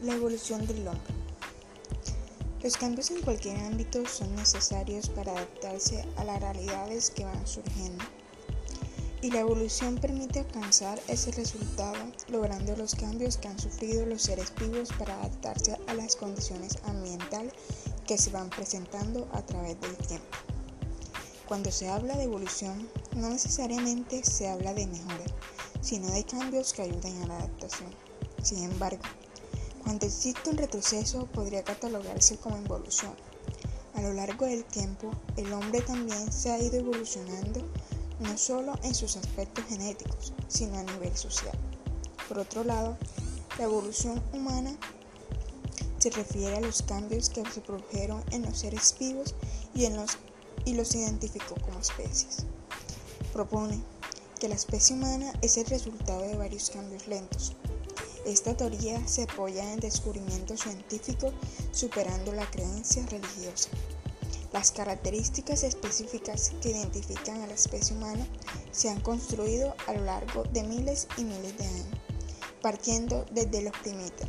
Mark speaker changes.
Speaker 1: La evolución del hombre. Los cambios en cualquier ámbito son necesarios para adaptarse a las realidades que van surgiendo. Y la evolución permite alcanzar ese resultado logrando los cambios que han sufrido los seres vivos para adaptarse a las condiciones ambientales que se van presentando a través del tiempo. Cuando se habla de evolución, no necesariamente se habla de mejora, sino de cambios que ayuden a la adaptación. Sin embargo, cuando existe un retroceso podría catalogarse como evolución. A lo largo del tiempo, el hombre también se ha ido evolucionando no solo en sus aspectos genéticos, sino a nivel social. Por otro lado, la evolución humana se refiere a los cambios que se produjeron en los seres vivos y, en los, y los identificó como especies. Propone que la especie humana es el resultado de varios cambios lentos, esta teoría se apoya en descubrimientos científicos superando la creencia religiosa. Las características específicas que identifican a la especie humana se han construido a lo largo de miles y miles de años, partiendo desde los primates.